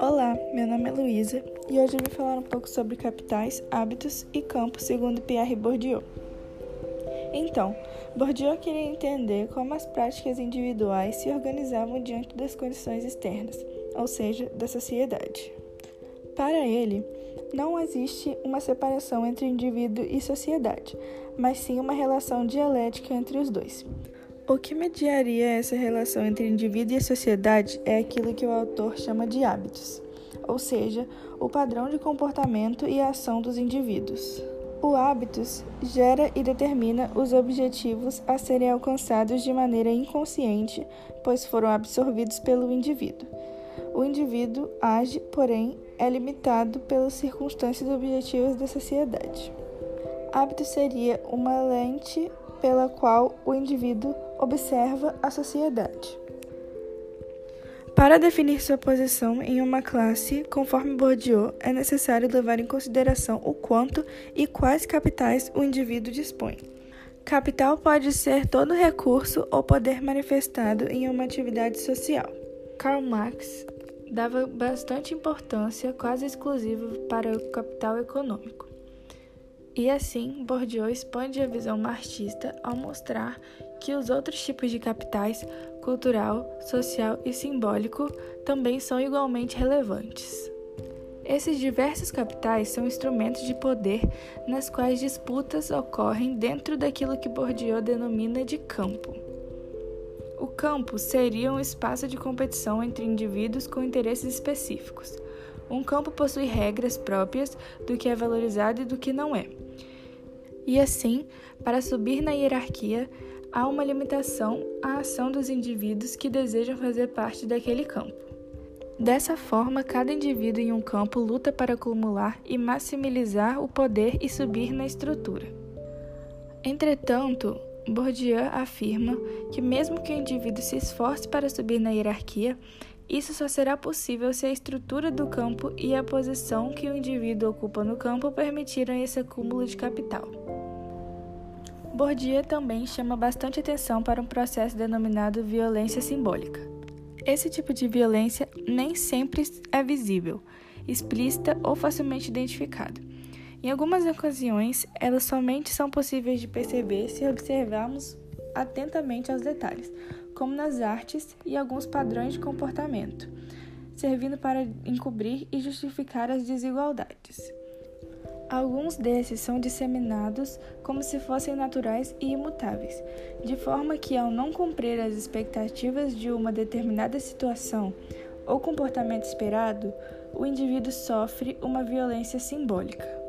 Olá, meu nome é Luísa e hoje eu vim falar um pouco sobre capitais, hábitos e campos segundo Pierre Bourdieu. Então, Bourdieu queria entender como as práticas individuais se organizavam diante das condições externas, ou seja, da sociedade. Para ele, não existe uma separação entre indivíduo e sociedade, mas sim uma relação dialética entre os dois. O que mediaria essa relação entre indivíduo e sociedade é aquilo que o autor chama de hábitos, ou seja, o padrão de comportamento e ação dos indivíduos. O hábitos gera e determina os objetivos a serem alcançados de maneira inconsciente, pois foram absorvidos pelo indivíduo. O indivíduo age, porém, é limitado pelas circunstâncias objetivas da sociedade. Hábito seria uma lente pela qual o indivíduo observa a sociedade. Para definir sua posição em uma classe, conforme Bourdieu, é necessário levar em consideração o quanto e quais capitais o indivíduo dispõe. Capital pode ser todo recurso ou poder manifestado em uma atividade social. Karl Marx dava bastante importância, quase exclusiva, para o capital econômico. E assim, Bourdieu expande a visão marxista ao mostrar que os outros tipos de capitais, cultural, social e simbólico, também são igualmente relevantes. Esses diversos capitais são instrumentos de poder nas quais disputas ocorrem dentro daquilo que Bourdieu denomina de campo. O campo seria um espaço de competição entre indivíduos com interesses específicos. Um campo possui regras próprias do que é valorizado e do que não é. E assim, para subir na hierarquia, há uma limitação à ação dos indivíduos que desejam fazer parte daquele campo. Dessa forma, cada indivíduo em um campo luta para acumular e maximizar o poder e subir na estrutura. Entretanto, Bourdieu afirma que, mesmo que o indivíduo se esforce para subir na hierarquia, isso só será possível se a estrutura do campo e a posição que o indivíduo ocupa no campo permitirem esse acúmulo de capital. Bourdieu também chama bastante atenção para um processo denominado violência simbólica. Esse tipo de violência nem sempre é visível, explícita ou facilmente identificada. Em algumas ocasiões, elas somente são possíveis de perceber se observarmos atentamente aos detalhes, como nas artes e alguns padrões de comportamento, servindo para encobrir e justificar as desigualdades. Alguns desses são disseminados como se fossem naturais e imutáveis, de forma que, ao não cumprir as expectativas de uma determinada situação ou comportamento esperado, o indivíduo sofre uma violência simbólica.